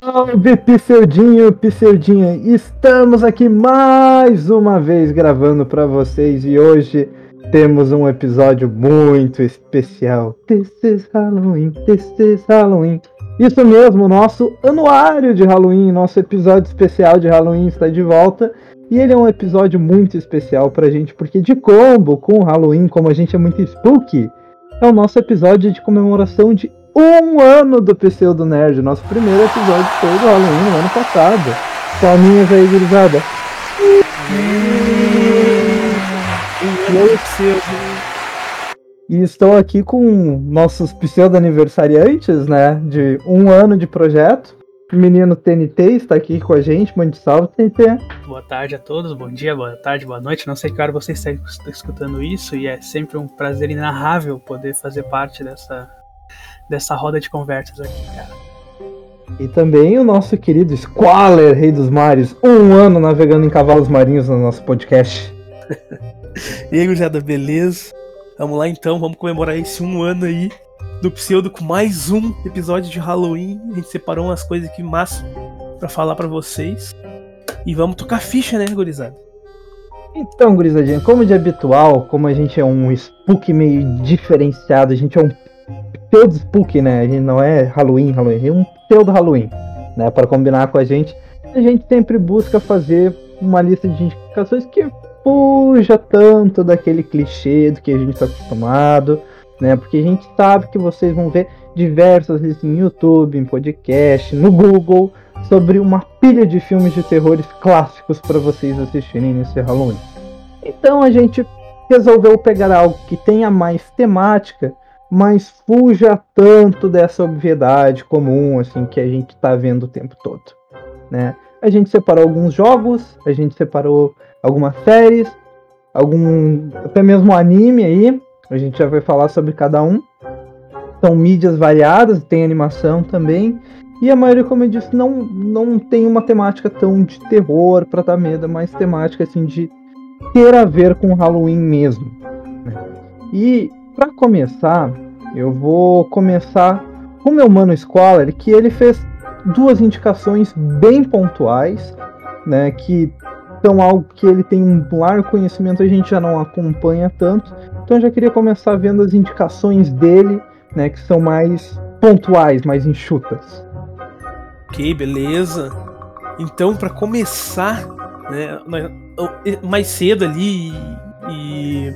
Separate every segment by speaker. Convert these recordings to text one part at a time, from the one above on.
Speaker 1: Salve Pseudinho, Pseudinha! Estamos aqui mais uma vez gravando para vocês e hoje temos um episódio muito especial. This is Halloween, this is Halloween. Isso mesmo, nosso anuário de Halloween, nosso episódio especial de Halloween está de volta. E ele é um episódio muito especial pra gente, porque de combo com o Halloween, como a gente é muito spooky, é o nosso episódio de comemoração de um ano do Pseudo Nerd. Nosso primeiro episódio foi do Halloween no ano passado. Palminhas aí, gurizada. E estou aqui com nossos pseudo-aniversariantes, né? De um ano de projeto. O menino TNT está aqui com a gente. Mande salve, TNT.
Speaker 2: Boa tarde a todos, bom dia, boa tarde, boa noite. Não sei que hora você está escutando isso e é sempre um prazer inarrável poder fazer parte dessa, dessa roda de conversas aqui, cara.
Speaker 1: E também o nosso querido Squaller, Rei dos Mares, um ano navegando em cavalos marinhos no nosso podcast.
Speaker 3: e aí, gurizada, beleza? Vamos lá então, vamos comemorar esse um ano aí do Pseudo com mais um episódio de Halloween. A gente separou umas coisas aqui massa para falar para vocês. E vamos tocar ficha, né, gurizada?
Speaker 1: Então, gurizadinha, como de habitual, como a gente é um spook meio diferenciado, a gente é um pseudo spook, né? A gente não é Halloween, Halloween, é um pseudo Halloween, né? Para combinar com a gente, a gente sempre busca fazer uma lista de indicações que fuja tanto daquele clichê do que a gente está acostumado, né? Porque a gente sabe que vocês vão ver diversas listas em YouTube, em podcast, no Google, sobre uma pilha de filmes de terrores clássicos para vocês assistirem nesse Halloween. Então a gente resolveu pegar algo que tenha mais temática, mas fuja tanto dessa obviedade comum assim que a gente está vendo o tempo todo, né? A gente separou alguns jogos, a gente separou algumas séries, algum até mesmo anime aí. A gente já vai falar sobre cada um. São mídias variadas, tem animação também. E a maioria, como eu disse, não, não tem uma temática tão de terror para dar medo, mais temática assim de ter a ver com Halloween mesmo. Né? E para começar, eu vou começar com meu mano Squaller, que ele fez duas indicações bem pontuais, né, que são algo que ele tem um largo conhecimento, a gente já não acompanha tanto. Então eu já queria começar vendo as indicações dele, né, que são mais pontuais, mais enxutas.
Speaker 3: Ok, beleza. Então, para começar, né, mais cedo ali e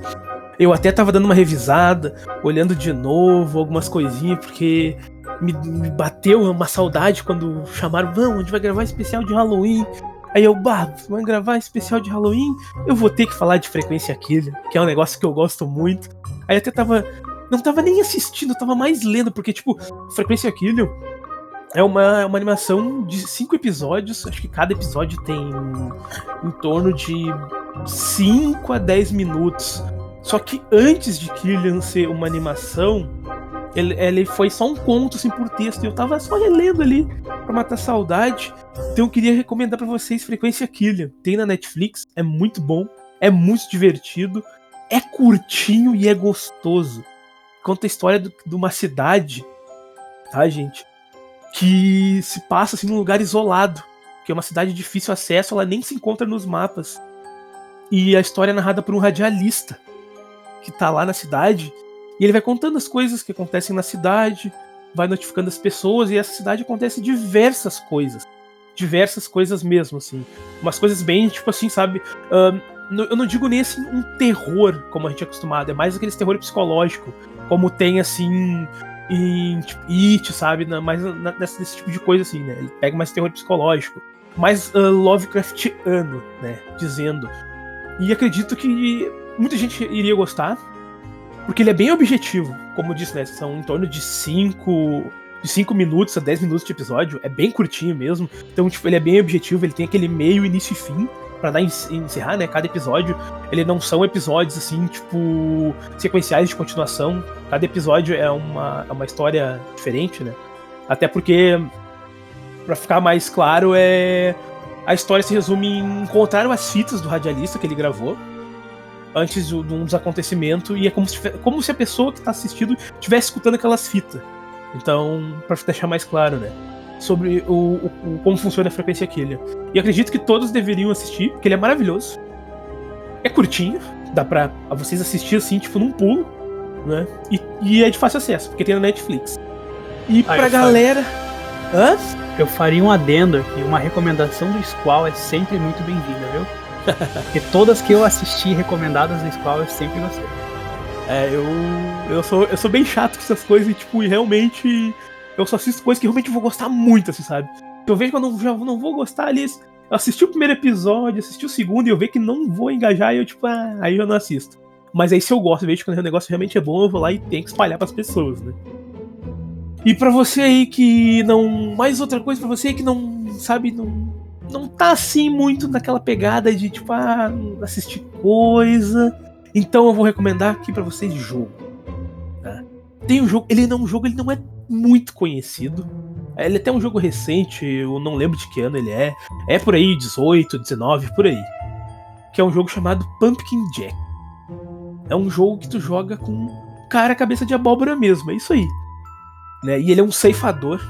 Speaker 3: eu até tava dando uma revisada, olhando de novo algumas coisinhas, porque me, me bateu uma saudade quando chamaram, vamos, a gente vai gravar especial de Halloween. Aí eu, bah, vai gravar especial de Halloween? Eu vou ter que falar de Frequência Killer, que é um negócio que eu gosto muito. Aí até tava. Não tava nem assistindo, tava mais lendo, porque, tipo, Frequência Killer é uma, é uma animação de cinco episódios. Acho que cada episódio tem em torno de 5 a 10 minutos. Só que antes de Killian ser uma animação, ele, ele foi só um conto assim por texto. E eu tava só relendo ali pra matar saudade. Então eu queria recomendar para vocês Frequência Killian. Tem na Netflix, é muito bom, é muito divertido, é curtinho e é gostoso. Conta a história do, de uma cidade, tá, gente? Que se passa assim num lugar isolado. Que é uma cidade de difícil acesso, ela nem se encontra nos mapas. E a história é narrada por um radialista que tá lá na cidade e ele vai contando as coisas que acontecem na cidade, vai notificando as pessoas, e essa cidade acontece diversas coisas. Diversas coisas mesmo, assim. Umas coisas bem, tipo assim, sabe? Eu não digo nem assim um terror, como a gente é acostumado, é mais aquele terror psicológico, como tem assim em tipo, It, sabe? mais nesse, nesse tipo de coisa assim, né? Ele pega mais terror psicológico, mais uh, Lovecraftiano, né? Dizendo. E acredito que muita gente iria gostar, porque ele é bem objetivo, como eu disse, né? São em torno de 5 de 5 minutos a 10 minutos de episódio, é bem curtinho mesmo. Então, tipo, ele é bem objetivo, ele tem aquele meio, início e fim para dar encerrar, né, cada episódio. Ele não são episódios assim, tipo, sequenciais de continuação. Cada episódio é uma, é uma história diferente, né? Até porque pra ficar mais claro, é. A história se resume em encontrar as fitas do radialista que ele gravou antes de um dos acontecimentos e é como se, como se a pessoa que está assistindo estivesse escutando aquelas fitas. Então, para deixar mais claro, né? Sobre o, o, como funciona a frequência Killian. E acredito que todos deveriam assistir, porque ele é maravilhoso. É curtinho, dá pra vocês assistir assim, tipo, num pulo, né? E, e é de fácil acesso, porque tem na Netflix. E ah, pra galera.
Speaker 2: Hã? Eu faria um adendo aqui, uma recomendação do Squall é sempre muito bem-vinda, viu? Porque todas que eu assisti recomendadas do Squall eu sempre gostei.
Speaker 3: É, eu, eu, sou, eu sou bem chato com essas coisas e, tipo, e realmente. Eu só assisto coisas que realmente vou gostar muito, assim, sabe? Eu vejo que eu não, já não vou gostar ali. Eu assisti o primeiro episódio, assisti o segundo e eu vejo que não vou engajar e eu, tipo, ah, aí eu não assisto. Mas aí se eu gosto, eu vejo que o negócio realmente é bom, eu vou lá e tenho que espalhar pras pessoas, né? E para você aí que não. Mais outra coisa para você aí que não sabe, não, não tá assim muito naquela pegada de tipo, ah, assistir coisa. Então eu vou recomendar aqui para vocês jogo. Tá? Tem um jogo, ele não é um jogo, ele não é muito conhecido. Ele é até um jogo recente, eu não lembro de que ano ele é. É por aí, 18, 19, por aí. Que é um jogo chamado Pumpkin Jack. É um jogo que tu joga com cara cabeça de abóbora mesmo, é isso aí. Né? E ele é um ceifador.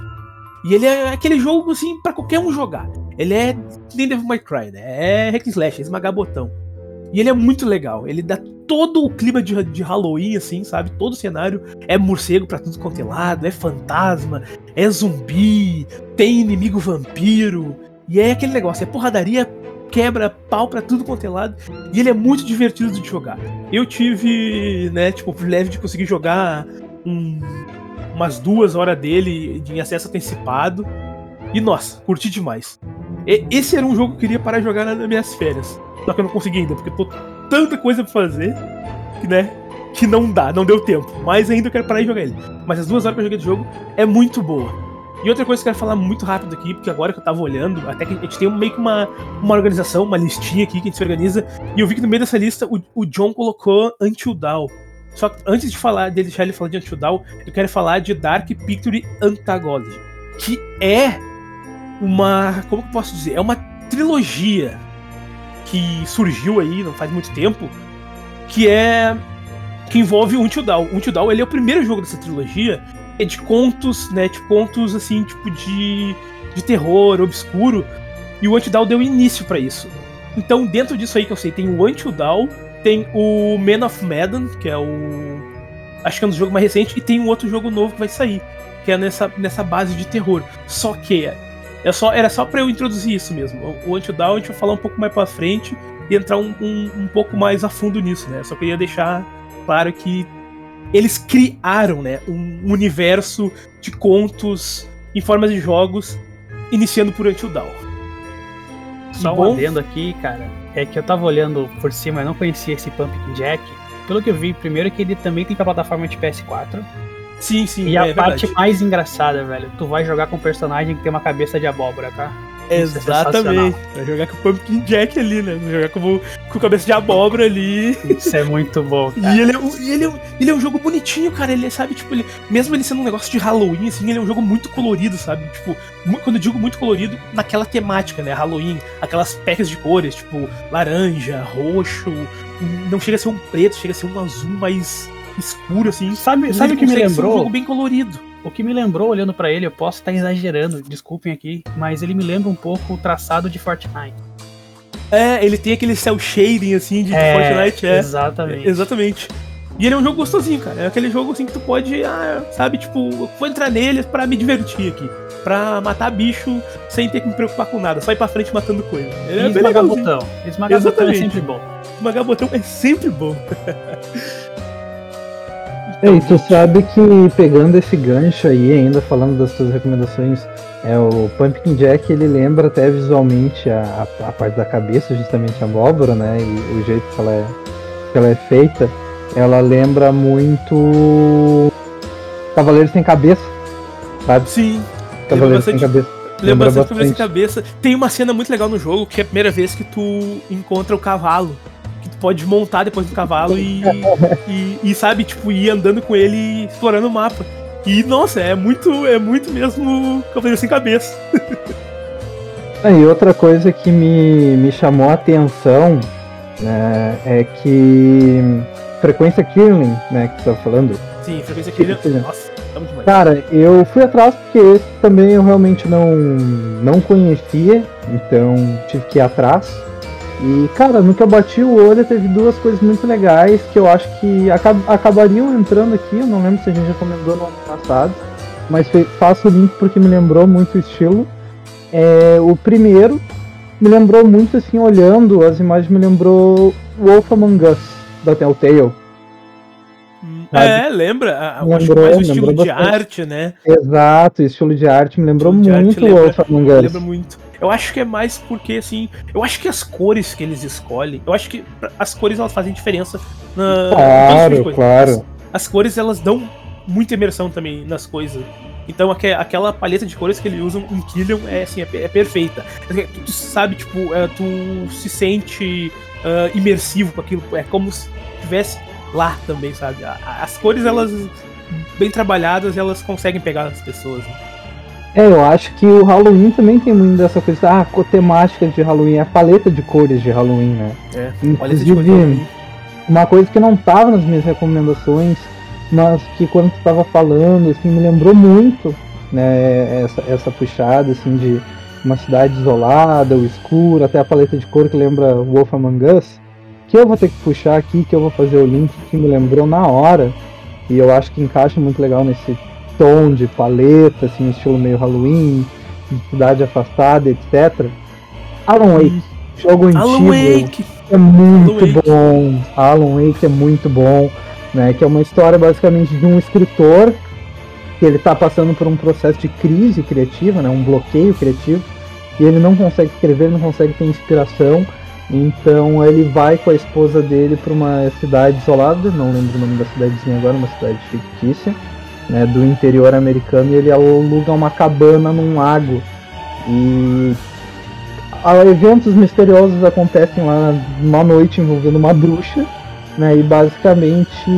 Speaker 3: E ele é aquele jogo assim para qualquer um jogar. Ele é nem Devil May Cry, né? É hack slash, é esmagar botão. E ele é muito legal. Ele dá todo o clima de, de Halloween, assim, sabe? Todo o cenário é morcego pra tudo quanto é lado, é fantasma, é zumbi, tem inimigo vampiro. E é aquele negócio, é porradaria, quebra pau pra tudo quanto é lado. E ele é muito divertido de jogar. Eu tive, né, tipo, o privilégio de conseguir jogar um, umas duas horas dele de acesso antecipado. E nossa, curti demais. E, esse era um jogo que eu queria parar de jogar nas minhas férias. Só que eu não consegui ainda, porque tô tanta coisa pra fazer que, né? Que não dá, não deu tempo. Mas ainda eu quero parar de jogar ele. Mas as duas horas que eu joguei de jogo é muito boa. E outra coisa que eu quero falar muito rápido aqui, porque agora que eu tava olhando, até que a gente tem meio que uma, uma organização, uma listinha aqui que a gente se organiza, e eu vi que no meio dessa lista o, o John colocou Until Dawn. Só que antes de falar, de deixar ele falar de Until Dawn, eu quero falar de Dark Picture Antagonism, que é uma. Como que eu posso dizer? É uma trilogia que surgiu aí não faz muito tempo, que é. que envolve o Dawn. O Dawn ele é o primeiro jogo dessa trilogia, é de contos, né? De contos assim, tipo de. de terror, obscuro. E o Dawn deu início para isso. Então, dentro disso aí que eu sei, tem o Until Dawn, tem o Man of Medan, que é o. Acho que é um dos jogos mais recentes, e tem um outro jogo novo que vai sair, que é nessa, nessa base de terror. Só que é só, era só para eu introduzir isso mesmo. O Until Dawn a gente vai falar um pouco mais para frente e entrar um, um, um, pouco mais a fundo nisso, né? Só queria deixar claro que eles criaram, né, um universo de contos em formas de jogos, iniciando por Until Dawn.
Speaker 2: Só um adendo aqui, cara, é que eu tava olhando por cima, eu não conhecia esse Pumpkin Jack. Pelo que eu vi, primeiro é que ele também tem pra plataforma de PS4.
Speaker 3: Sim, sim.
Speaker 2: E é a parte mais engraçada, velho, tu vai jogar com um personagem que tem uma cabeça de abóbora, tá?
Speaker 3: É Exatamente. É vai jogar com o Pumpkin Jack ali, né? Vai jogar com, com cabeça de abóbora ali.
Speaker 2: Isso é muito bom,
Speaker 3: cara. E ele é, ele, é, ele é um jogo bonitinho, cara. Ele é, sabe, tipo, ele, mesmo ele sendo um negócio de Halloween, assim, ele é um jogo muito colorido, sabe? Tipo, quando eu digo muito colorido, naquela temática, né? Halloween, aquelas pecas de cores, tipo, laranja, roxo. Não chega a ser um preto, chega a ser um azul mais escuro, assim.
Speaker 2: Sabe, sabe o que me lembrou?
Speaker 3: um jogo bem colorido.
Speaker 2: O que me lembrou, olhando para ele, eu posso estar exagerando, desculpem aqui, mas ele me lembra um pouco o traçado de Fortnite.
Speaker 3: É, ele tem aquele cel shading assim de, é, Fortnite, é.
Speaker 2: Exatamente.
Speaker 3: É, exatamente. E ele é um jogo gostosinho, cara. É aquele jogo assim que tu pode, ah, sabe, tipo, vou entrar nele para me divertir aqui. Pra matar bicho sem ter que me preocupar com nada, só ir pra frente matando coisa.
Speaker 2: Ele é esmagar botão. Esmagar botão é sempre bom.
Speaker 3: Esmagar botão é sempre bom.
Speaker 1: É, e tu sabe que pegando esse gancho aí, ainda falando das tuas recomendações, é o Pumpkin Jack ele lembra até visualmente a, a, a parte da cabeça, justamente a abóbora, né? E o jeito que ela é, que ela é feita, ela lembra muito Cavaleiros sem cabeça, sabe?
Speaker 3: Sim.
Speaker 1: Cavaleiros sem cabeça.
Speaker 3: Lembra bastante Cavaleiros sem cabeça. Tem uma cena muito legal no jogo que é a primeira vez que tu encontra o cavalo pode montar depois do cavalo e, e, e, sabe, tipo, ir andando com ele explorando o mapa. E, nossa, é muito, é muito mesmo Cavaleiro Sem Cabeça.
Speaker 1: Ah, e outra coisa que me, me chamou a atenção né, é que frequência Killing, né, que você tá falando.
Speaker 3: Sim, frequência Killing. Nossa,
Speaker 1: estamos demais. Cara, eu fui atrás porque esse também eu realmente não, não conhecia, então tive que ir atrás. E, cara, no que eu bati o olho, teve duas coisas muito legais que eu acho que acab acabariam entrando aqui. Eu não lembro se a gente recomendou no ano passado, mas faço o link porque me lembrou muito o estilo. É, o primeiro me lembrou muito, assim, olhando as imagens, me lembrou Wolf Among Us, da Telltale.
Speaker 3: É, lembra? lembrou, acho mais o estilo de arte, né?
Speaker 1: Exato, estilo de arte me lembrou muito o Wolf Among Us.
Speaker 3: Lembra muito. Eu acho que é mais porque, assim, eu acho que as cores que eles escolhem, eu acho que as cores elas fazem diferença
Speaker 1: na. Claro, claro.
Speaker 3: As, as, cores elas dão muita imersão também nas coisas. Então aquela paleta de cores que eles usam em Killian é, assim, é, é perfeita. Tu, sabe, tipo, é, tu se sente uh, imersivo com aquilo. É como se estivesse lá também, sabe? As cores, elas, bem trabalhadas, elas conseguem pegar as pessoas. Né?
Speaker 1: É, eu acho que o Halloween também tem muito dessa coisa, ah, a temática de Halloween, a paleta de cores de Halloween, né?
Speaker 3: É,
Speaker 1: Inclusive, uma coisa que não tava nas minhas recomendações, mas que quando tu estava falando, assim, me lembrou muito, né, essa, essa puxada, assim, de uma cidade isolada, o escuro, até a paleta de cor que lembra Wolf Among Us, que eu vou ter que puxar aqui, que eu vou fazer o link que me lembrou na hora, e eu acho que encaixa muito legal nesse tom de paleta, assim, estilo meio Halloween, de cidade afastada, etc. Alan Wake, jogo
Speaker 3: Alan
Speaker 1: antigo,
Speaker 3: Wake.
Speaker 1: é muito Alan bom. Wake. Alan Wake é muito bom, né? Que é uma história basicamente de um escritor que ele está passando por um processo de crise criativa, né? Um bloqueio criativo e ele não consegue escrever, não consegue ter inspiração. Então ele vai com a esposa dele para uma cidade isolada, não lembro o nome da cidadezinha agora, uma cidade fictícia né, do interior americano e ele aluga uma cabana num lago. E eventos misteriosos acontecem lá uma noite envolvendo uma bruxa, né, e basicamente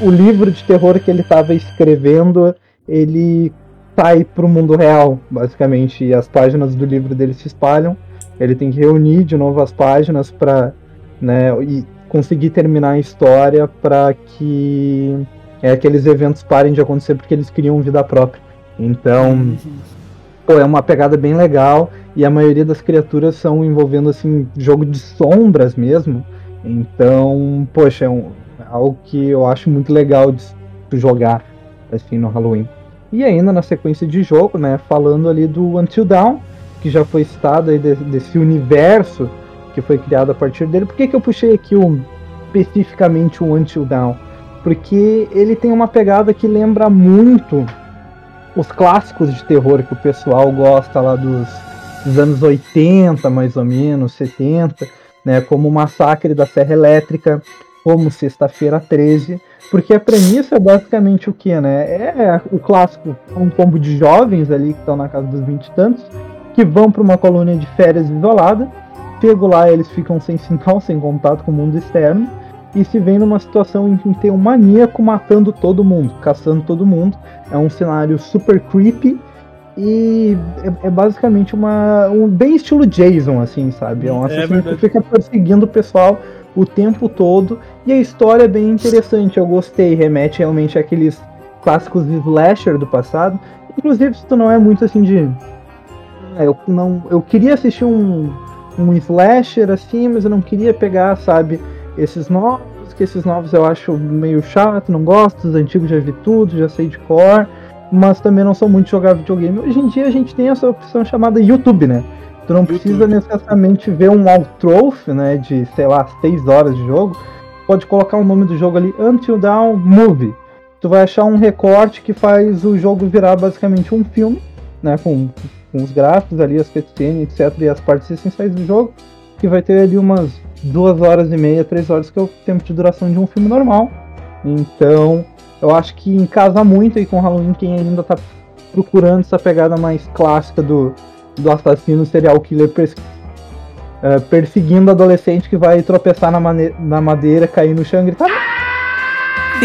Speaker 1: o livro de terror que ele estava escrevendo, ele sai para o mundo real, basicamente, e as páginas do livro dele se espalham. Ele tem que reunir de novo as páginas para né, e conseguir terminar a história para que é, aqueles eventos parem de acontecer porque eles criam vida própria. Então, pô, é uma pegada bem legal e a maioria das criaturas são envolvendo assim jogo de sombras mesmo. Então, poxa, é, um, algo que eu acho muito legal de jogar assim no Halloween. E ainda na sequência de jogo, né, falando ali do Until Dawn, que já foi citado aí de, desse universo que foi criado a partir dele. Por que, que eu puxei aqui especificamente o Until Dawn? Porque ele tem uma pegada que lembra muito os clássicos de terror que o pessoal gosta lá dos, dos anos 80, mais ou menos, 70, né, como o Massacre da Serra Elétrica, como Sexta-feira 13, porque a premissa é basicamente o que, né? É o clássico, um combo de jovens ali que estão na casa dos 20 e tantos, que vão para uma colônia de férias isolada, chego lá eles ficam sem sinal, sem contato com o mundo externo, e se vê numa situação em que tem um maníaco matando todo mundo, caçando todo mundo. É um cenário super creepy e é, é basicamente uma um bem estilo Jason assim, sabe? É um é assassino é que fica perseguindo o pessoal o tempo todo e a história é bem interessante. Eu gostei, remete realmente àqueles clássicos slasher do passado. Inclusive, se tu não é muito assim de é, eu não eu queria assistir um um slasher assim, mas eu não queria pegar, sabe? Esses novos, que esses novos eu acho meio chato, não gosto, os antigos já vi tudo, já sei de cor, mas também não sou muito de jogar videogame. Hoje em dia a gente tem essa opção chamada YouTube, né? Tu não YouTube. precisa necessariamente ver um outtroph, né, de, sei lá, 6 horas de jogo. Pode colocar o nome do jogo ali, Until Dawn Movie. Tu vai achar um recorte que faz o jogo virar basicamente um filme, né, com, com os gráficos ali, as cutscenes, etc, e as partes essenciais do jogo, que vai ter ali umas duas horas e meia, três horas, que é o tempo de duração de um filme normal. Então, eu acho que encasa muito aí com Halloween quem ainda tá procurando essa pegada mais clássica do, do assassino serial killer pers uh, perseguindo adolescente que vai tropeçar na, na madeira, cair no chão e gritar.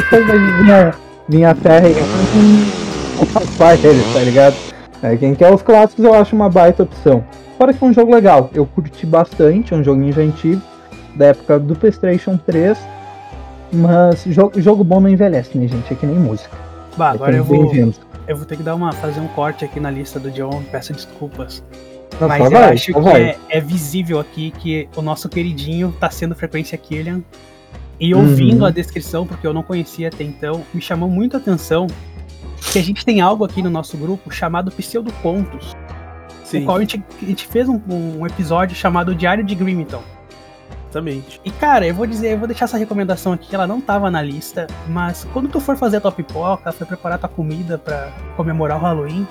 Speaker 1: Vai vir a, terra e passar eles, tá ligado? É, quem quer os clássicos eu acho uma baita opção. Fora que foi um jogo legal, eu curti bastante, é um joguinho já antigo, da época do PlayStation 3. Mas jogo, jogo bom não envelhece, né, gente? É que nem música.
Speaker 2: Bah,
Speaker 1: É
Speaker 2: agora eu vou, eu vou ter que dar uma, fazer um corte aqui na lista do John, peço desculpas.
Speaker 1: Não,
Speaker 2: Mas eu
Speaker 1: vai,
Speaker 2: acho que
Speaker 1: vai.
Speaker 2: é, é visível aqui que o nosso queridinho tá sendo frequência Killian. E
Speaker 1: Uhum.
Speaker 2: ouvindo a descrição, porque eu não conhecia até então, me chamou muito a atenção que a gente tem algo aqui no nosso grupo chamado Pseudocontos.
Speaker 3: Sim,
Speaker 2: O qual a gente, a gente fez um, um episódio chamado Diário de Grimington.
Speaker 3: Exatamente.
Speaker 2: E cara, eu vou dizer, eu vou deixar essa recomendação aqui, ela não tava na lista, mas quando tu for fazer a tua pipoca, for preparar tua comida pra comemorar o Halloween,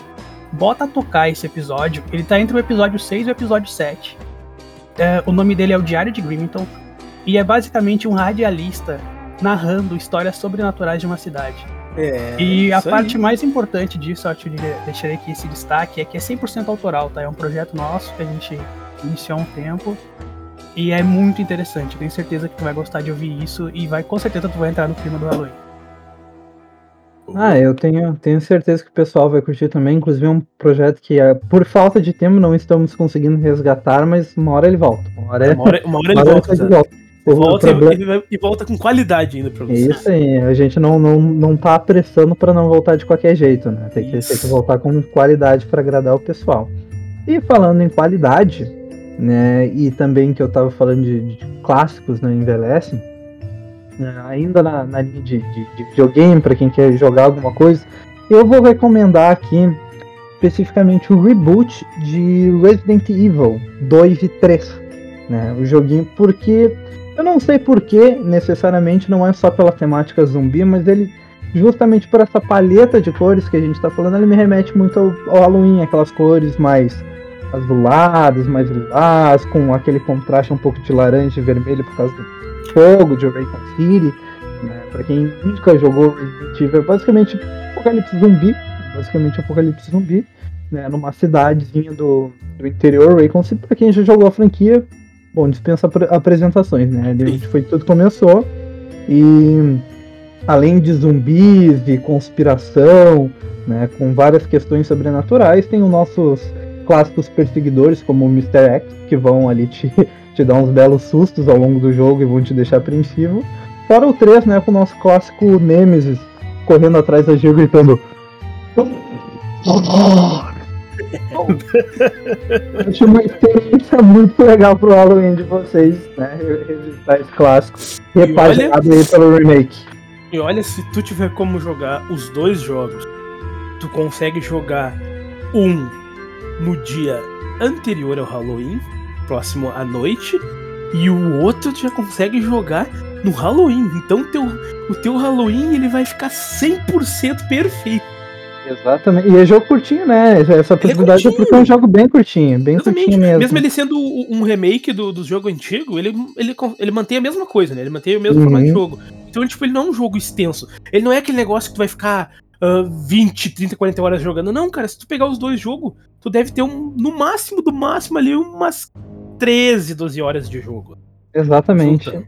Speaker 2: bota a tocar esse episódio. Ele tá entre o episódio 6 e o episódio 7. É, o nome dele é o Diário de Grimington. E é basicamente um radialista narrando histórias sobrenaturais de uma cidade.
Speaker 3: É,
Speaker 2: E a
Speaker 3: isso aí.
Speaker 2: parte mais importante disso, eu acho que deixarei aqui esse destaque, é que é 100% autoral, tá? É um projeto nosso que a gente iniciou há um tempo. E é muito interessante. Tenho certeza que tu vai gostar de ouvir isso e vai com certeza tu vai entrar no clima do Halloween.
Speaker 1: Ah, eu tenho, tenho certeza que o pessoal vai curtir também. Inclusive, é um projeto que, é, por falta de tempo, não estamos conseguindo resgatar, mas uma hora ele volta. Uma hora,
Speaker 3: Uma hora, uma hora ele
Speaker 1: uma hora
Speaker 3: volta,
Speaker 1: de
Speaker 3: Zé.
Speaker 1: volta. O
Speaker 3: Volta
Speaker 1: problema-
Speaker 3: e, e- e volta com qualidade ainda pra
Speaker 1: É
Speaker 3: você.
Speaker 1: isso aí, a gente não, não, não tá apressando pra não voltar de qualquer jeito, né? Tem que, tem que voltar com qualidade pra agradar o pessoal. E falando em qualidade, né? E também que eu tava falando de, de clássicos, né? Envelhecem. né, ainda na, na linha de, de, de videogame, pra quem quer jogar alguma coisa, eu vou recomendar aqui especificamente o reboot de Resident Evil 2 e 3. Né, o joguinho, porque eu não sei porquê, necessariamente, não é só pela temática zumbi, mas ele, justamente por essa palheta de cores que a gente tá falando, ele me remete muito ao Halloween, aquelas cores mais azuladas, mais lilás, com aquele contraste um pouco de laranja e vermelho por causa do fogo de Raycon City. Né? Pra quem nunca jogou Resident Evil, é basicamente apocalipse zumbi, basicamente apocalipse zumbi, né? numa cidadezinha do, do interior, Raycon City, pra quem já jogou a franquia, Bom, dispensa apre- apresentações, né? Ali onde foi tudo começou. E além de zumbis e conspiração, né? Com várias questões sobrenaturais, tem os nossos clássicos perseguidores, como o Mr. X, que vão ali te, te dar uns belos sustos ao longo do jogo e vão te deixar apreensivo. Fora o 3, né? Com o nosso clássico Nemesis correndo atrás da Gil gritando. Acho uma experiência muito legal pro Halloween de vocês, né? re- Revisitar esse clássico. Repaginado aí pelo remake.
Speaker 3: E olha, se tu tiver como jogar os dois jogos, tu consegue jogar um no dia anterior ao Halloween, próximo à noite, e o outro já consegue jogar no Halloween. Então teu, o teu Halloween ele vai ficar 100% perfeito.
Speaker 1: Exatamente. E é jogo curtinho, né? Essa possibilidade é
Speaker 3: curtinho.
Speaker 1: porque é um jogo bem curtinho, bem
Speaker 3: Exatamente.
Speaker 1: curtinho mesmo.
Speaker 3: Mesmo ele sendo um remake do, do jogo antigo, ele, ele, ele mantém a mesma coisa, né? Ele mantém o mesmo
Speaker 1: Uhum.
Speaker 3: formato de jogo. Então, tipo, ele não é um jogo extenso. Ele não é aquele negócio que tu vai ficar ah, 20, 30, 40 horas jogando. Não, cara, se tu pegar os dois jogos, tu deve ter um, no máximo, do máximo ali, umas 13, 12 horas de jogo.
Speaker 1: Exatamente.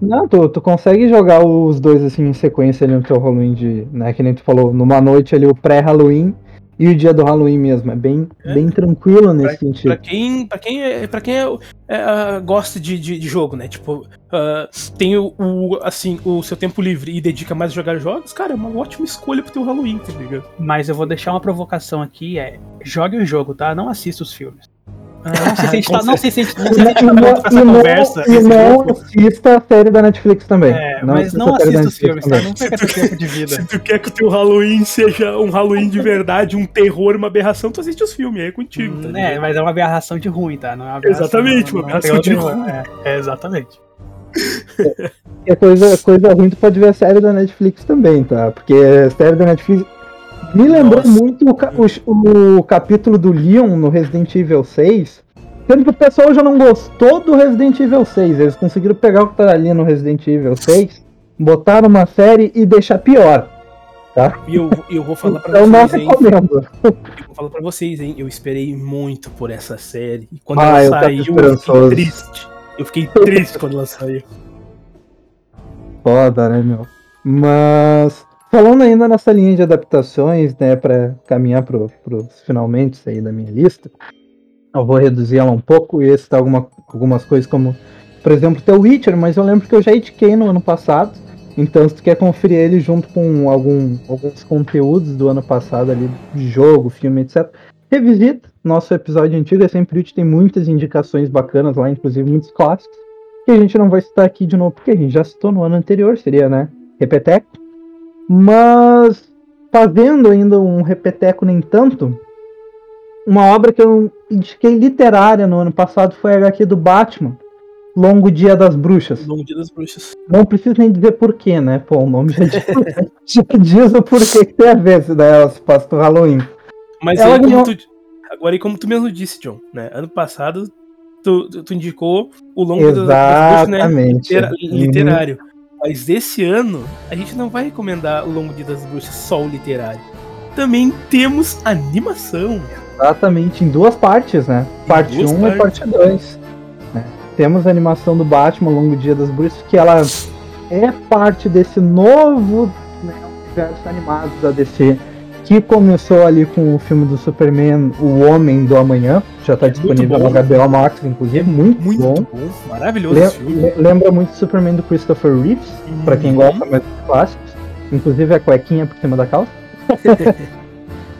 Speaker 1: Não, tu, tu consegue jogar os dois assim em sequência ali no teu Halloween de. Né, que nem tu falou, numa noite ali o pré-Halloween e o dia do Halloween mesmo. É bem,
Speaker 3: É.
Speaker 1: bem tranquilo nesse sentido.
Speaker 3: Pra quem, pra quem, é, pra quem é, é, ah, gosta de, de, de jogo, né? Tipo, ah, tem o, o, assim, o seu tempo livre e dedica mais a jogar jogos, cara, é uma ótima escolha pro teu Halloween, tá ligado?
Speaker 2: Mas eu vou deixar uma provocação aqui, é jogue o jogo, tá? Não assista os filmes. Ah, não sei se a gente tá, não sei se a gente, não sei se a gente tá
Speaker 1: E
Speaker 2: pronto
Speaker 1: não,
Speaker 2: pra essa
Speaker 1: não-
Speaker 2: conversa.
Speaker 1: e não
Speaker 2: grupo.
Speaker 1: assista a série da Netflix também.
Speaker 2: É, mas
Speaker 1: assista
Speaker 2: não
Speaker 1: série da
Speaker 2: assista os filmes, tá? Não perca teu tempo de vida.
Speaker 3: Se tu quer que o teu Halloween seja um Halloween de verdade, um terror, uma aberração, tu assiste os filmes, aí é contigo, tá
Speaker 2: É, mas é uma aberração de ruim, tá? Não é uma
Speaker 3: Exatamente, uma
Speaker 2: não-
Speaker 3: aberração
Speaker 2: não
Speaker 3: de ruim.
Speaker 2: É, é, exatamente.
Speaker 1: E a coisa, coisa ruim, tu pode ver a série da Netflix também, tá? Porque a série da Netflix me lembrou
Speaker 3: Nossa.
Speaker 1: muito o, o- o capítulo do Leon no Resident Evil 6. Sendo que o pessoal já não gostou do Resident Evil 6. Eles conseguiram pegar o que tá ali no Resident Evil 6, botar numa série e deixar pior.
Speaker 3: E eu, eu vou falar pra
Speaker 1: Então
Speaker 3: vocês, hein? Eu vou falar pra vocês, hein? Eu esperei muito por essa série. E quando
Speaker 1: Ah, eu
Speaker 3: ela
Speaker 1: tava
Speaker 3: saiu, eu fiquei triste. Eu fiquei triste quando ela saiu.
Speaker 1: Foda, né, meu? Mas falando ainda nessa linha de adaptações, né, para caminhar para os finalmente aí da minha lista, eu vou reduzir ela um pouco e citar alguma, algumas coisas como, por exemplo, The Witcher, mas eu lembro que eu já indiquei no ano passado, então se tu quer conferir ele junto com algum, alguns conteúdos do ano passado ali, de jogo, filme, etc., revisita nosso episódio antigo, é sempre útil, tem muitas indicações bacanas lá, inclusive muitos clássicos, que a gente não vai citar aqui de novo, porque a gente já citou no ano anterior, seria, né, Repeteco. Mas, fazendo ainda um Repeteco nem tanto, uma obra que eu indiquei literária no ano passado foi a HQ do Batman, Longo Dia das Bruxas.
Speaker 3: Longo Dia das Bruxas.
Speaker 1: Não preciso nem dizer porquê, né? Pô, o nome já diz, já diz o porquê que tem a ver se daí ela se passa pro Halloween.
Speaker 3: Mas
Speaker 1: Ela
Speaker 3: aí, como tu, agora, e como tu mesmo disse, John, né? Ano passado, tu, tu, tu indicou o Longo Dia das Bruxas, né?
Speaker 1: Exatamente.
Speaker 3: litera-
Speaker 1: Uhum.
Speaker 3: Mas esse ano, a gente não vai recomendar o Longo Dia das Bruxas só o literário. Também temos animação.
Speaker 1: Exatamente, em duas partes, né? Parte
Speaker 3: duas
Speaker 1: 1 e
Speaker 3: partes.
Speaker 1: parte 2. né? Temos a animação do Batman Longo Dia das Bruxas, que ela é parte desse novo né, universo animado da DC, que começou ali com o filme do Superman, O Homem do Amanhã, já está
Speaker 3: É
Speaker 1: disponível no HBO Max, inclusive, muito,
Speaker 3: Muito
Speaker 1: bom.
Speaker 3: bom, maravilhoso
Speaker 1: Le-
Speaker 3: filme.
Speaker 1: le- lembra muito o Superman do Christopher Reeves, pra quem
Speaker 3: Uhum.
Speaker 1: gosta mais dos clássicos. Inclusive a cuequinha por cima da calça.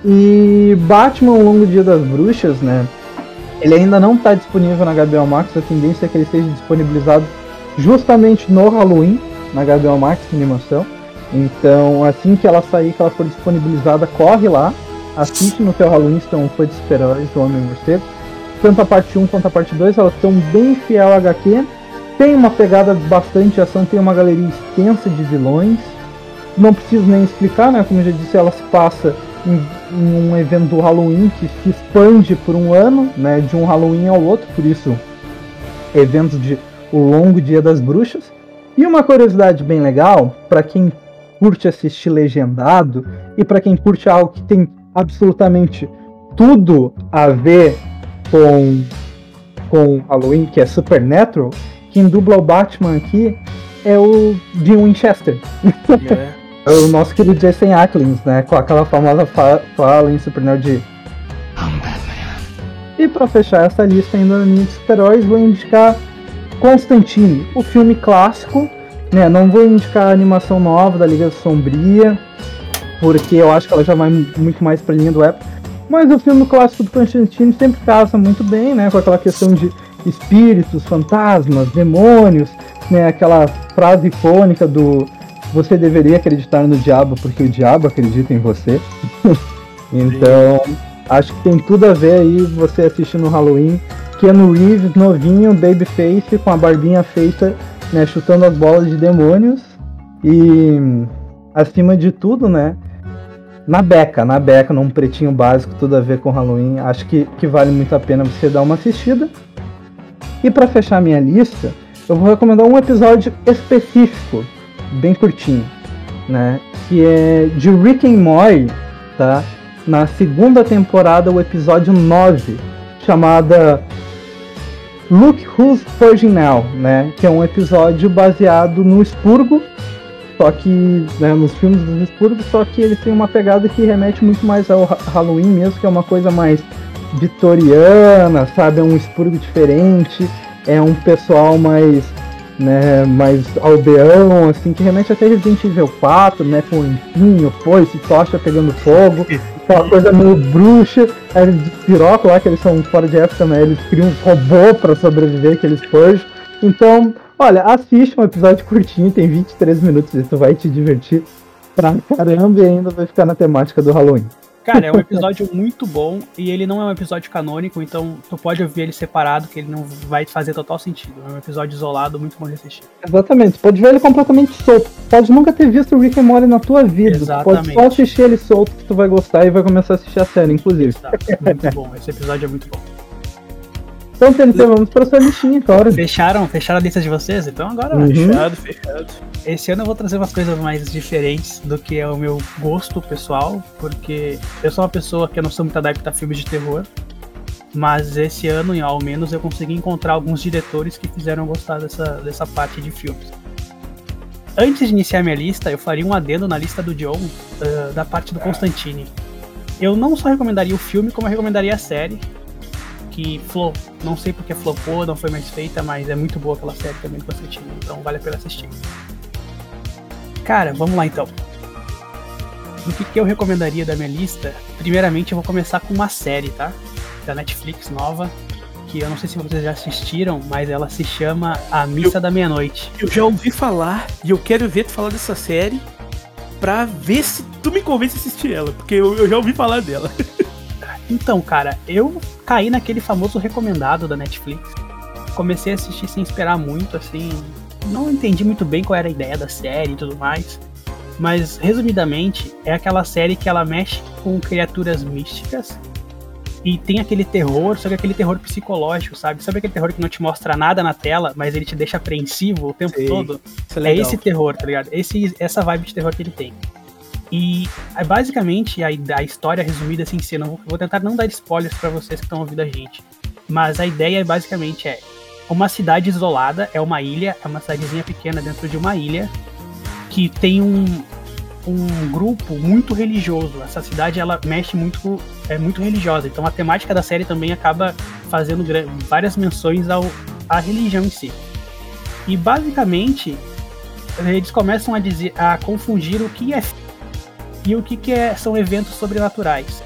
Speaker 1: e Batman O Longo Dia das Bruxas, né? Ele ainda não está disponível na HBO Max, a tendência é que ele esteja disponibilizado justamente no Halloween, na HBO Max animação. Então, assim que ela sair, que ela for disponibilizada, corre lá, assiste no teu Halloween, tu é fã de super-heróis do Homem-Morcego. Tanto a parte 1 quanto a parte 2, elas estão bem fiel à HQ. Tem uma pegada bastante ação, tem uma galeria extensa de vilões. Não preciso nem explicar, né? Como eu já disse, ela se passa em, em um evento do Halloween que se expande por um ano, né? De um Halloween ao outro, por isso eventos de o longo dia das bruxas. E uma curiosidade bem legal, para quem curte assistir legendado e para quem curte algo que tem absolutamente tudo a ver com com Halloween, que é Supernatural, quem dubla o Batman aqui é o Dean Winchester.
Speaker 3: É.
Speaker 1: É o nosso querido Jason Ackles, né? Com aquela famosa fa- fala em Supernatural de E pra fechar essa lista ainda de super-heróis, vou indicar Constantine, o filme clássico, né? Não vou indicar a animação nova da Liga Sombria, porque eu acho que ela já vai muito mais pra linha do Apple. Mas o filme clássico do Constantine sempre casa muito bem, né? Com aquela questão de espíritos, fantasmas, demônios, né? Aquela frase icônica do você deveria acreditar no diabo porque o diabo acredita em você. então, acho que tem tudo a ver aí você assistindo no Halloween. Keanu Reeves, novinho, babyface, com a barbinha feita, né, chutando as bolas de demônios. E, acima de tudo, né, na beca, na beca, num pretinho básico, tudo a ver com Halloween. Acho que, que vale muito a pena você dar uma assistida. E para fechar minha lista, eu vou recomendar um episódio específico, bem curtinho, né? Que é de Rick and Morty, tá? Na segunda temporada, o episódio 9, chamada Look Who's Purging Now, né? Que é um episódio baseado no Expurgo, só que né, nos filmes dos Expurgos, só que eles têm uma pegada que remete muito mais ao Ha- Halloween mesmo, que é uma coisa mais vitoriana, sabe? É um Expurgo diferente, é um pessoal mais né, mais aldeão, assim, que remete até Resident Evil 4, né, com limpinho, foice, tocha pegando fogo, aquela coisa meio bruxa, aí eles despirocam lá, que eles são fora de época, né, eles criam um robô pra sobreviver, que eles forjam. Então, olha, assiste um episódio curtinho, tem 23 minutos, e tu vai te divertir pra caramba e ainda vai ficar na temática do Halloween.
Speaker 2: Cara, é um episódio muito bom e ele não é um episódio canônico, então tu pode ouvir ele separado, que ele não vai fazer total sentido. É um episódio isolado, muito bom de assistir.
Speaker 1: Exatamente, tu pode ver ele completamente solto. Pode nunca ter visto o Rick and Morty na tua vida. Tu pode
Speaker 2: Exatamente.
Speaker 1: só assistir ele solto que tu vai gostar e vai começar a assistir a série, inclusive.
Speaker 2: Tá, muito bom. Esse episódio é muito bom.
Speaker 1: Então, TNT, vamos pra sua listinha agora.
Speaker 2: Fecharam, fecharam a lista de vocês? Então agora
Speaker 1: Uhum.
Speaker 3: Fechado, fechado.
Speaker 2: Esse ano eu vou trazer umas coisas mais diferentes do que é o meu gosto pessoal, porque eu sou uma pessoa que eu não sou muito adepta a filmes de terror, mas esse ano, ao menos, eu consegui encontrar alguns diretores que fizeram gostar dessa, dessa parte de filmes. antes de iniciar minha lista, eu faria um adendo na lista do John uh, da parte do Constantine. Eu não só recomendaria o filme, como eu recomendaria a série. Que flop, não sei porque flopou, não foi mais feita, mas é muito boa aquela série também do Constantine, então vale a pena assistir. Cara, vamos lá então. O que, que eu recomendaria da minha lista? Primeiramente, eu vou começar com uma série, tá? Da Netflix nova, que eu não sei se vocês já assistiram, mas ela se chama A Missa eu, da Meia-Noite.
Speaker 3: Eu já ouvi falar e eu quero ver tu falar dessa série pra ver se tu me convence a assistir ela, porque eu, eu já ouvi falar dela.
Speaker 2: Então, cara, eu caí naquele famoso recomendado da Netflix. Comecei a assistir sem esperar muito, assim. Não entendi muito bem qual era a ideia da série e tudo mais. Mas, resumidamente, é aquela série que ela mexe com criaturas místicas e tem aquele terror, só que aquele terror psicológico, sabe? Sabe aquele terror que não te mostra nada na tela, mas ele te deixa apreensivo o tempo Sim, todo? É, é, esse terror, tá ligado? Esse, essa vibe de terror que ele tem. E é basicamente a, a história resumida assim, se não vou tentar não dar spoilers para vocês que estão ouvindo a gente. Mas a ideia basicamente é uma cidade isolada, é uma ilha, é uma cidadezinha pequena dentro de uma ilha que tem um, um grupo muito religioso. Essa cidade ela mexe muito, é muito religiosa. Então a temática da série também acaba fazendo várias menções ao, à religião em si. E basicamente eles começam a dizer, a confundir o que é e o que, que é, são eventos sobrenaturais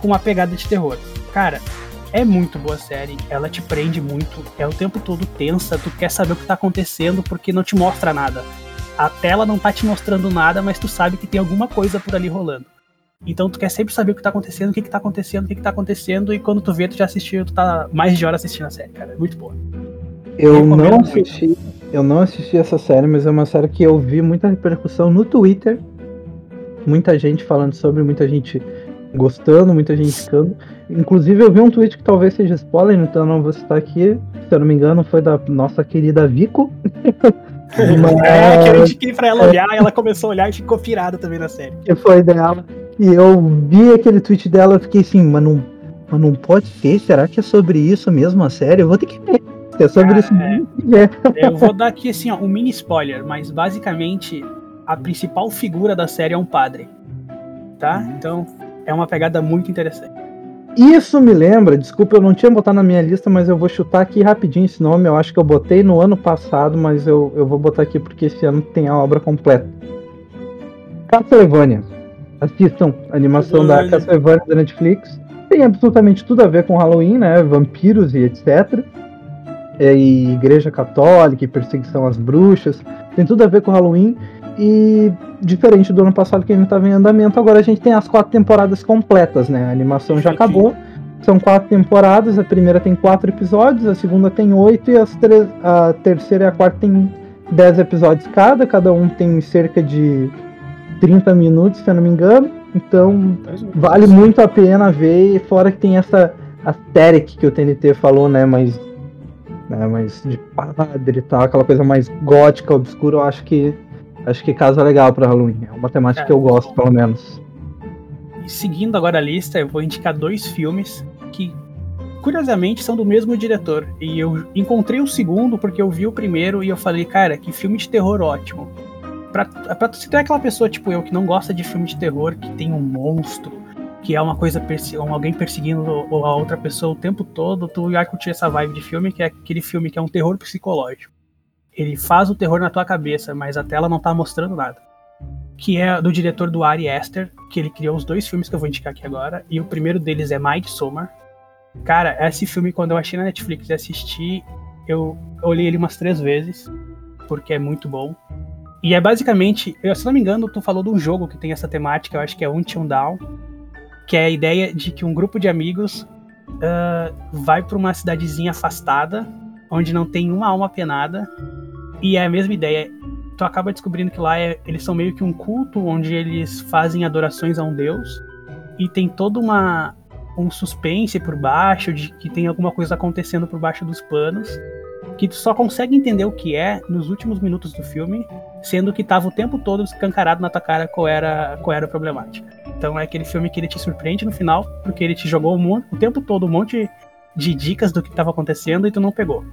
Speaker 2: com uma pegada de terror. Cara, é muito boa a série, ela te prende muito, é o tempo todo tensa, tu quer saber o que tá acontecendo porque não te mostra nada a tela não tá te mostrando nada, mas tu sabe que tem alguma coisa por ali rolando. Então tu quer sempre saber o que tá acontecendo, o que, que tá acontecendo, o que, que tá acontecendo, e quando tu vê, tu já assistiu, tu tá mais de hora assistindo a série, cara. É muito boa.
Speaker 1: Eu não assisti, muito. eu não assisti essa série, mas é uma série que eu vi muita repercussão no Twitter. Muita gente falando sobre, muita gente gostando, muita gente ficando. Inclusive eu vi um tweet que talvez seja spoiler, então eu não vou citar aqui. Se eu não me engano, foi da nossa querida Vico.
Speaker 2: Mas... É, que eu indiquei pra ela olhar, e ela começou a olhar e ficou pirada também na série.
Speaker 1: Que foi dela. E eu vi aquele tweet dela, eu fiquei assim, mas não, mas não pode ser, será que é sobre isso mesmo a série? Eu vou ter que ver. É sobre isso mesmo.
Speaker 2: É. Eu vou dar aqui assim, ó, um mini spoiler, mas basicamente a principal figura da série é um padre. Tá? Uhum. Então é uma pegada muito interessante.
Speaker 1: Isso me lembra, desculpa, eu não tinha botado na minha lista, mas eu vou chutar aqui rapidinho esse nome. Eu acho que eu botei no ano passado, mas eu, eu vou botar aqui porque esse ano tem a obra completa. Castlevania. Assistam a animação da Castlevania da Netflix. Tem absolutamente tudo a ver com Halloween, né? Vampiros e etc. É, e igreja católica e perseguição às bruxas. Tem tudo a ver com Halloween. E diferente do ano passado que a gente estava em andamento, agora a gente tem as quatro temporadas completas, né? A animação já acabou. São quatro temporadas, a primeira tem quatro episódios, a segunda tem oito e as a terceira e a quarta tem dez episódios cada, cada um tem cerca de 30 minutos, se eu não me engano. Então vale muito a pena ver, fora que tem essa asteric que o TNT falou, né? Mas, né, mais de padre e tal, aquela coisa mais gótica, obscura, eu acho que Acho que casa legal para Halloween. É uma temática é. que eu gosto, pelo menos.
Speaker 2: Seguindo agora a lista, eu vou indicar dois filmes que, curiosamente, são do mesmo diretor. E eu encontrei o segundo porque eu vi o primeiro e eu falei, cara, que filme de terror ótimo. Pra, se tu é aquela pessoa tipo eu que não gosta de filme de terror, que tem um monstro, que é uma coisa, alguém perseguindo a outra pessoa o tempo todo, tu vai curtir essa vibe de filme, que é aquele filme que é um terror psicológico ele faz o terror na tua cabeça, mas a tela não tá mostrando nada. Que é do diretor do Ari Aster, que ele criou os dois filmes que eu vou indicar aqui agora, e o primeiro deles é Midsommar. Cara, esse filme, quando eu achei na Netflix e assisti, eu olhei ele umas três vezes, porque é muito bom. E é basicamente, se não me engano, tu falou de um jogo que tem essa temática, eu acho que é Until Down, que é a ideia de que um grupo de amigos uh, vai para uma cidadezinha afastada, onde não tem uma alma penada, e é a mesma ideia. Tu acaba descobrindo que lá é, eles são meio que um culto onde eles fazem adorações a um deus. E tem toda uma um suspense por baixo de que tem alguma coisa acontecendo por baixo dos panos, que tu só consegue entender o que é nos últimos minutos do filme, sendo que tava o tempo todo escancarado na tua cara qual era qual era a problemática. Então é aquele filme que ele te surpreende no final, porque ele te jogou o, o tempo todo um monte de dicas do que estava acontecendo e tu não pegou.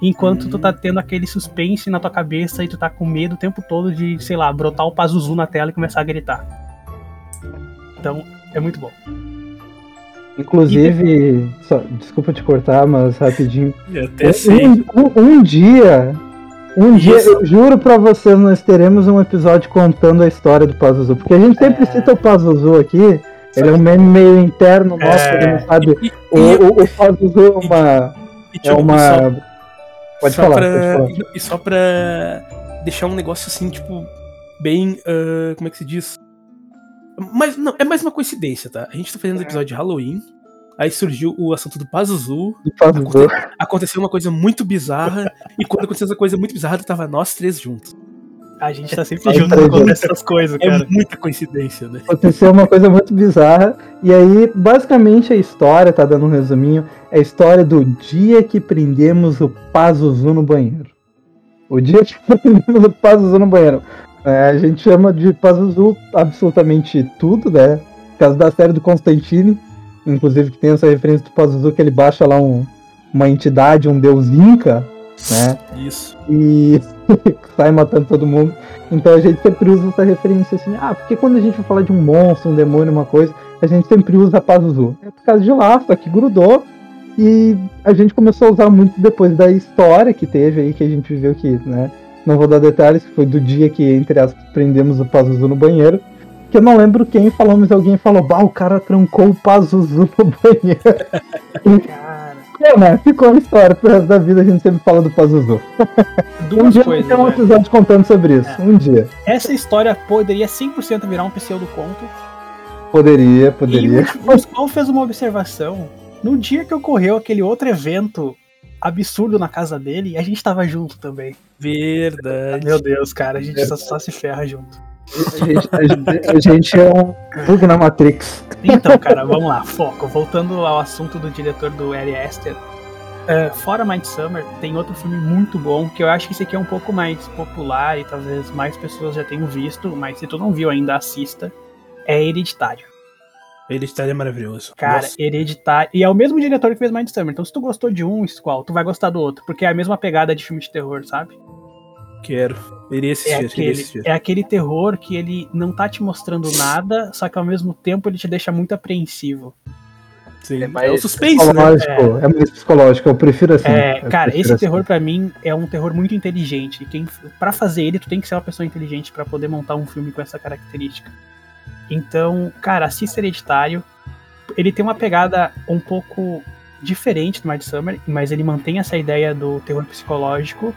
Speaker 2: Enquanto tu tá tendo aquele suspense na tua cabeça e tu tá com medo o tempo todo de, sei lá, brotar o Pazuzu na tela e começar a gritar. Então, é muito bom.
Speaker 1: Inclusive, só, desculpa te cortar, mas rapidinho.
Speaker 3: Eu até sei.
Speaker 1: Um, um- um dia, um dia,
Speaker 3: Isso.
Speaker 1: eu juro pra vocês, nós teremos um episódio contando a história do Pazuzu. Porque a gente sempre
Speaker 2: É.
Speaker 1: cita o Pazuzu aqui, ele é um meme meio interno nosso,
Speaker 2: É.
Speaker 1: ele não sabe.
Speaker 3: E,
Speaker 1: O,
Speaker 3: e-
Speaker 1: o, o Pazuzu é uma.
Speaker 3: e,
Speaker 1: É
Speaker 3: tipo,
Speaker 1: uma. Pode
Speaker 3: só
Speaker 1: falar,
Speaker 3: pra-
Speaker 1: pode falar.
Speaker 3: E só pra deixar um negócio assim, tipo, bem. ah, como é que se diz? Mas não, é mais uma coincidência, tá? A gente tá fazendo episódio de Halloween. Aí surgiu o assunto do Pazuzu.
Speaker 1: Do Pazuzu.
Speaker 3: Aconteceu uma coisa muito bizarra. e quando aconteceu essa coisa muito bizarra, tava nós três juntos.
Speaker 2: A gente tá sempre
Speaker 1: Ai,
Speaker 2: junto essas coisas,
Speaker 3: É
Speaker 2: cara.
Speaker 3: muita coincidência, né?
Speaker 1: Aconteceu uma coisa muito bizarra. E aí, basicamente, a história, tá dando um resuminho, é a história do dia que prendemos o Pazuzu no banheiro. O dia que prendemos o Pazuzu no banheiro. É, a gente chama de Pazuzu absolutamente tudo, né? Por causa da série do Constantine. Inclusive, que tem essa referência do Pazuzu que ele baixa lá um- uma entidade, um deus inca, né?
Speaker 3: Isso.
Speaker 1: e sai matando todo mundo. Então a gente sempre usa essa referência assim, ah, porque quando a gente vai falar de um monstro, um demônio, uma coisa, a gente sempre usa Pazuzu. É por causa de lá, só que grudou. E a gente começou a usar muito depois da história que teve aí, que a gente viveu que, né? Não vou dar detalhes, que foi do dia que, entre aspas, prendemos o Pazuzu no banheiro. Que eu não lembro quem falou, mas alguém falou, bah, o cara trancou o Pazuzu no banheiro. É, né? Ficou a história pro resto da vida, a gente sempre fala do Pazuzu. Um dia
Speaker 2: coisas.
Speaker 1: ter um
Speaker 2: né?
Speaker 1: episódio contando sobre isso.
Speaker 2: É.
Speaker 1: Um dia.
Speaker 2: Essa história poderia 100% virar um pseudo-conto.
Speaker 1: Poderia,
Speaker 2: E
Speaker 1: poderia.
Speaker 2: o Pascoal fez uma observação. No dia que ocorreu aquele outro evento absurdo na casa dele, a gente tava junto também.
Speaker 3: Verdade.
Speaker 2: Meu Deus, cara, a gente só, só se ferra junto.
Speaker 1: A gente, a gente- a gente é um bug na Matrix.
Speaker 2: Então, cara, vamos lá, foco. Voltando ao assunto do diretor do Ari Aster. eh, fora Midsummer, tem outro filme muito bom, que eu acho que esse aqui é um pouco mais popular e talvez mais pessoas já tenham visto, mas se tu não viu ainda, assista. É Hereditário.
Speaker 3: Ele estaria maravilhoso.
Speaker 2: Cara,
Speaker 3: Nossa,
Speaker 2: Hereditário. E é o mesmo diretor que fez Midsummer. Então, se tu gostou de um, Squall, tu vai gostar do outro. Porque é a mesma pegada de filme de terror, sabe?
Speaker 3: Quero. Iria assistir,
Speaker 2: É
Speaker 3: iria
Speaker 2: aquele,
Speaker 3: assistir.
Speaker 2: é aquele terror que ele não tá te mostrando nada, só que ao mesmo tempo ele te deixa muito apreensivo.
Speaker 3: Sim.
Speaker 1: É
Speaker 3: É,
Speaker 1: mais
Speaker 3: o suspense, né?
Speaker 1: Psicológico. É. mais psicológico, eu prefiro assim.
Speaker 2: É, cara, esse
Speaker 1: assim.
Speaker 2: terror pra mim é um terror muito inteligente. E quem, para fazer ele, tu tem que ser uma pessoa inteligente pra poder montar um filme com essa característica. Então, cara, assista Hereditário. Ele tem uma pegada um pouco diferente do Midsummer, mas ele mantém essa ideia do terror psicológico.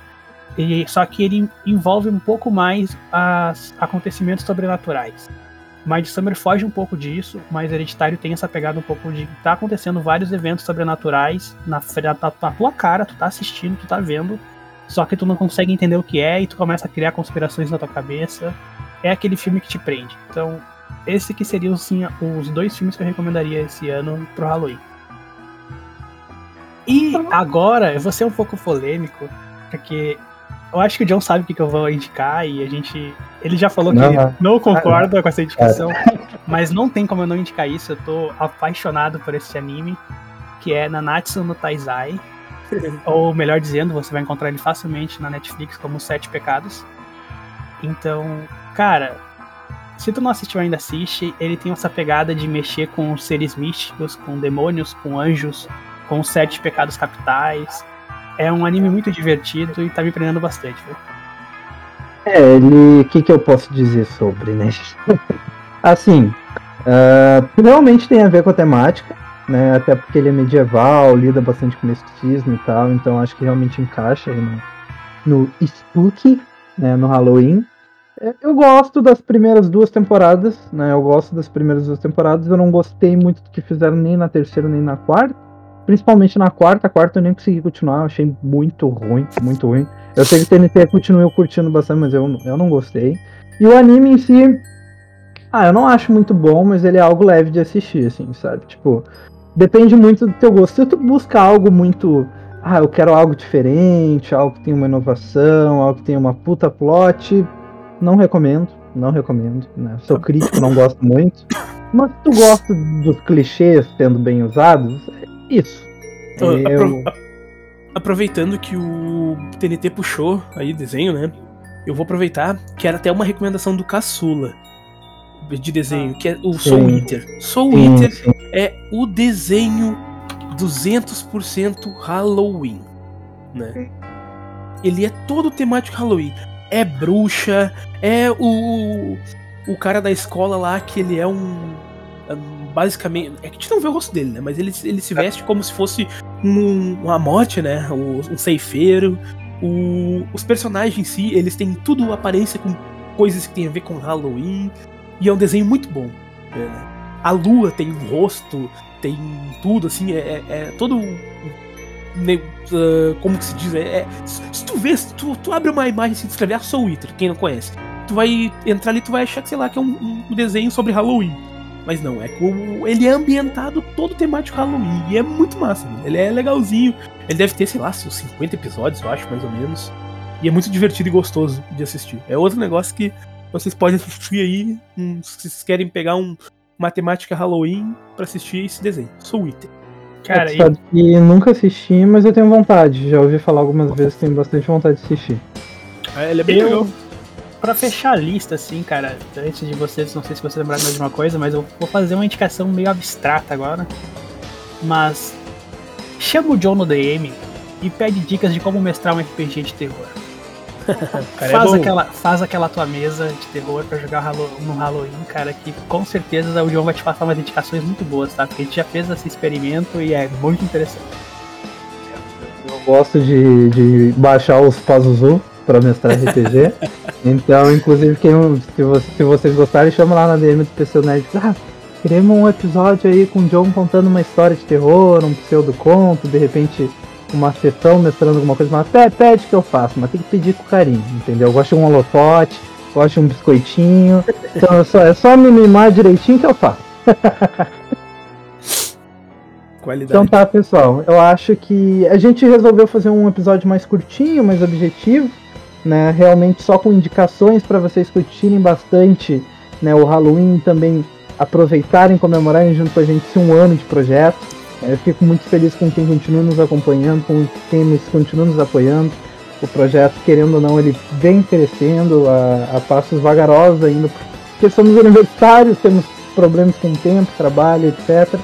Speaker 2: E, só que ele envolve um pouco mais os acontecimentos sobrenaturais. Midsummer foge um pouco disso, mas Hereditário tem essa pegada um pouco de tá acontecendo vários eventos sobrenaturais na, na, na tua cara, tu tá assistindo, tu tá vendo, só que tu não consegue entender o que é e tu começa a criar conspirações na tua cabeça. É aquele filme que te prende. Então, esse que seriam sim, os dois filmes que eu recomendaria esse ano pro Halloween. E agora, eu vou ser um pouco polêmico, porque eu acho que o John sabe o que, que eu vou indicar e a gente. Ele já falou que
Speaker 1: Não,
Speaker 2: ele
Speaker 1: não.
Speaker 2: não concorda com essa indicação, mas não tem como eu não indicar isso. Eu tô apaixonado por esse anime, que é Nanatsu no Taizai. Ou melhor dizendo, você vai encontrar ele facilmente na Netflix como Sete Pecados. Então, cara, se tu não assistiu ainda, assiste. Ele tem essa pegada de mexer com seres místicos, com demônios, com anjos, com os sete pecados capitais. É um anime muito divertido e tá me prendendo bastante, viu?
Speaker 1: É, ele. O que, que eu posso dizer sobre, né? assim, ah, realmente tem a ver com a temática, né? Até porque ele é medieval, lida bastante com misticismo e tal, então acho que realmente encaixa no, no Spook, né? No Halloween. É, Eu gosto das primeiras duas temporadas, né? Eu gosto das primeiras duas temporadas. Eu não gostei muito do que fizeram nem na terceira nem na quarta. Principalmente na quarta. A quarta eu nem consegui continuar. Eu achei muito ruim, muito ruim. Eu sei que o TNT continua curtindo bastante, mas eu, eu não gostei. E o anime em si. Ah, eu não acho muito bom, mas ele é algo leve de assistir, assim, sabe? Tipo, depende muito do teu gosto. Se tu busca algo muito. Ah, eu quero algo diferente, algo que tenha uma inovação, algo que tenha uma puta plot. Não recomendo, não recomendo, né? Sou crítico, não gosto muito. Mas se tu gosta dos clichês sendo bem usados, isso.
Speaker 3: Ah,
Speaker 1: Eu-
Speaker 3: aproveitando que o TNT puxou aí desenho, né? Eu vou aproveitar que era até uma recomendação do Caçula de desenho, que é o Soul
Speaker 1: Sim.
Speaker 3: Eater. Soul
Speaker 1: Sim,
Speaker 3: Eater
Speaker 1: sim.
Speaker 3: é o desenho 200% Halloween, né? Ele é todo temático Halloween. É bruxa, é o o cara da escola lá que ele é um- basicamente, é que a gente não vê o rosto dele, né? Mas ele, ele se veste como se fosse um, uma morte, né? Um ceifeiro. O- os personagens em si, eles têm tudo aparência com coisas que tem a ver com Halloween. E é um desenho muito bom. né? A lua tem um rosto, tem tudo, assim, é, é- é todo. ah, como que se diz? É, é- se se tu vê, se tu, tu abre uma imagem assim, escrever a Soul Eater, quem não conhece, tu vai entrar ali tu vai achar que, sei lá, que é um, um desenho sobre Halloween. Mas não, é como. Ele é ambientado todo temático Halloween. E é muito massa, velho. Ele é legalzinho. Ele deve ter, sei lá, seus 50 episódios, eu acho, mais ou menos. E é muito divertido e gostoso de assistir. É outro negócio que vocês podem assistir aí. hum, se vocês querem pegar um, uma temática Halloween pra assistir esse desenho. Soul Eater.
Speaker 2: Cara,
Speaker 1: É,
Speaker 2: e,
Speaker 1: sabe que nunca assisti, mas eu tenho vontade. Já ouvi falar algumas vezes, tenho bastante vontade de assistir.
Speaker 3: ele é bem
Speaker 2: Eu-
Speaker 3: legal.
Speaker 2: Pra fechar a lista, assim, cara, antes de vocês, não sei se vocês lembraram mais de uma coisa, mas eu vou fazer uma indicação meio abstrata agora. Mas chama o John no DM e pede dicas de como mestrar um RPG de terror.
Speaker 3: Cara, é
Speaker 2: faz,
Speaker 3: bom.
Speaker 2: aquela, faz aquela tua mesa de terror pra jogar no Halloween, cara, que com certeza o John vai te passar umas indicações muito boas, tá? Porque a gente já fez esse experimento e é muito interessante.
Speaker 1: Eu gosto de, de baixar os Pazuzu pra mestrar RPG. então, inclusive, quem, se, vo- se vocês gostarem, chama lá na DM do PC Nerd. Ah, queremos um episódio aí com o John contando uma história de terror, um pseudo-conto, de repente uma sessão mestrando alguma coisa. Mas pede, pede que eu faço, mas tem que pedir com carinho, entendeu? Eu gosto de um holofote, gosto de um biscoitinho. Então é só, é só me mimar direitinho que eu faço.
Speaker 3: Qualidade.
Speaker 1: Então tá, pessoal. Eu acho que a gente resolveu fazer um episódio mais curtinho, mais objetivo, né? Realmente só com indicações para vocês curtirem bastante, né? O Halloween também aproveitarem, comemorarem junto com a gente um ano de projeto. Eu fico muito feliz com quem continua nos acompanhando, com quem nos continua nos apoiando. O projeto, querendo ou não, ele vem crescendo a, a passos vagarosos ainda, porque somos universitários, temos problemas com tempo, trabalho, etc.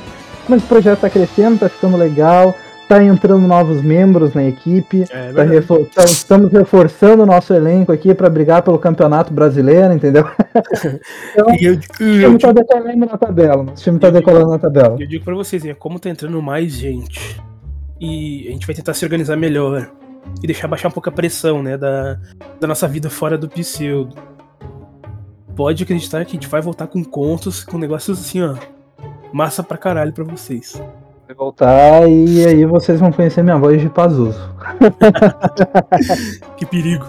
Speaker 1: Mas o projeto está crescendo, está ficando legal, tá entrando novos membros na equipe,
Speaker 3: É
Speaker 1: tá
Speaker 3: verdade.
Speaker 1: refor- tá- estamos reforçando o nosso elenco aqui para brigar pelo campeonato brasileiro, entendeu?
Speaker 3: E eu,
Speaker 1: O
Speaker 3: eu,
Speaker 1: time tá decolando na tabela, nosso time tá
Speaker 3: Eu digo-
Speaker 1: decolando na tabela.
Speaker 3: eu digo pra vocês, é como tá entrando mais gente e a gente vai tentar se organizar melhor e deixar baixar um pouco a pressão, né, da, da nossa vida fora do pseudo. Pode acreditar que a gente vai voltar com contos, com negócios assim, ó, massa pra caralho pra vocês.
Speaker 1: Vai voltar e aí vocês vão conhecer minha voz de Pazuzu.
Speaker 3: Que perigo.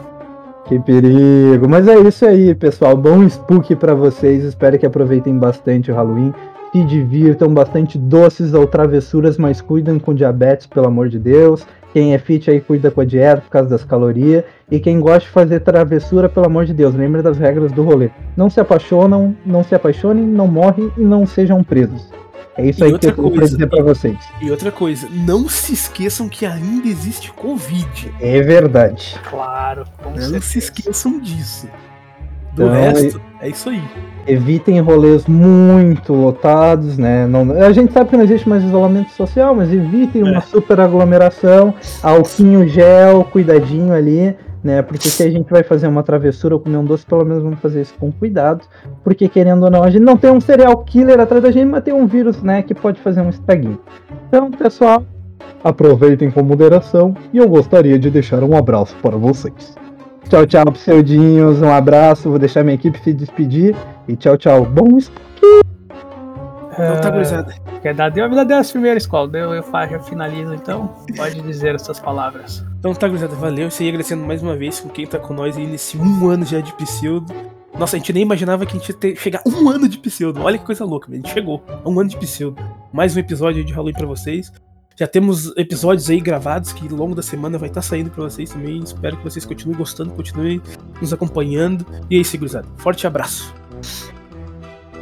Speaker 1: Que perigo. Mas é isso aí, pessoal. Bom spook pra vocês. Espero que aproveitem bastante o Halloween. Se divirtam bastante doces ou travessuras, mas cuidem com diabetes, pelo amor de Deus. Quem é fit aí cuida com a dieta por causa das calorias. E quem gosta de fazer travessura, pelo amor de Deus, lembre das regras do rolê. Não se apaixonam, não se apaixonem, não morrem e não sejam presos. É isso
Speaker 3: E
Speaker 1: aí que
Speaker 3: outra
Speaker 1: eu
Speaker 3: coisa,
Speaker 1: dizer pra vocês.
Speaker 3: E outra coisa, não se esqueçam que ainda existe Covid.
Speaker 1: É verdade.
Speaker 2: Claro, com
Speaker 3: Não
Speaker 2: certeza.
Speaker 3: se esqueçam disso. Do
Speaker 1: Então,
Speaker 3: resto, é isso aí.
Speaker 1: evitem rolês muito lotados, né? Não, a gente sabe que não existe mais isolamento social, mas evitem uma
Speaker 3: É.
Speaker 1: super aglomeração, alquinho gel, cuidadinho ali, né? Porque se a gente vai fazer uma travessura ou comer um doce, pelo menos vamos fazer isso com cuidado, porque querendo ou não, a gente não tem um serial killer atrás da gente, mas tem um vírus, né, que pode fazer um estraguinho. Então, pessoal, aproveitem com moderação e eu gostaria de deixar um abraço para vocês. Tchau, tchau, pseudinhos. Um abraço. Vou deixar minha equipe se despedir. E tchau, tchau. Bom
Speaker 3: Não tá
Speaker 2: Ah,
Speaker 3: gurizada.
Speaker 2: Quer dar deu a vida delas primeiro, escola. Eu, eu, faço, eu finalizo então. Pode dizer as suas palavras.
Speaker 3: Então tá, gurizada, valeu. Isso aí, agradecendo mais uma vez com quem tá com nós aí nesse um ano já de pseudo. Nossa, a gente nem imaginava que a gente ia ter, chegar um ano de pseudo. Olha que coisa louca. A gente chegou um ano de pseudo. Mais um episódio aí de Halloween pra vocês. Já temos episódios aí gravados que ao longo da semana vai estar saindo pra vocês também. Espero que vocês continuem gostando, continuem nos acompanhando. E é isso, gurizada. Forte abraço.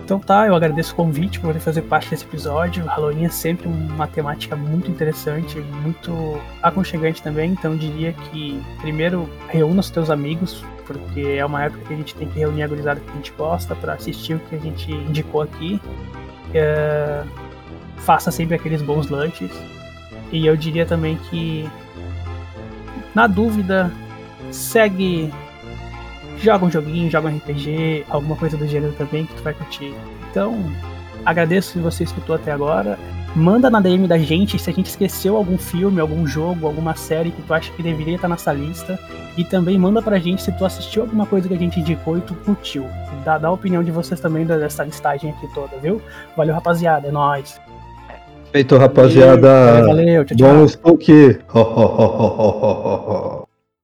Speaker 2: Então tá, eu agradeço o convite por poder fazer parte desse episódio. Halloween é sempre uma temática muito interessante, muito aconchegante também. Então diria que primeiro reúna os teus amigos, porque é uma época que a gente tem que reunir a gurizada que a gente gosta para assistir o que a gente indicou aqui. É... Faça sempre aqueles bons lanches. E eu diria também que, na dúvida, segue joga um joguinho, joga um RPG, alguma coisa do gênero também que tu vai curtir. Então, agradeço se você escutou até agora. Manda na DM da gente se a gente esqueceu algum filme, algum jogo, alguma série que tu acha que deveria estar nessa lista. E também manda pra gente se tu assistiu alguma coisa que a gente indicou e tu curtiu. Dá, dá a opinião de vocês também dessa listagem aqui toda, viu? Valeu, rapaziada. É nóis.
Speaker 1: Feito, rapaziada.
Speaker 2: Valeu, valeu tchau, tchau.
Speaker 1: Bom spook.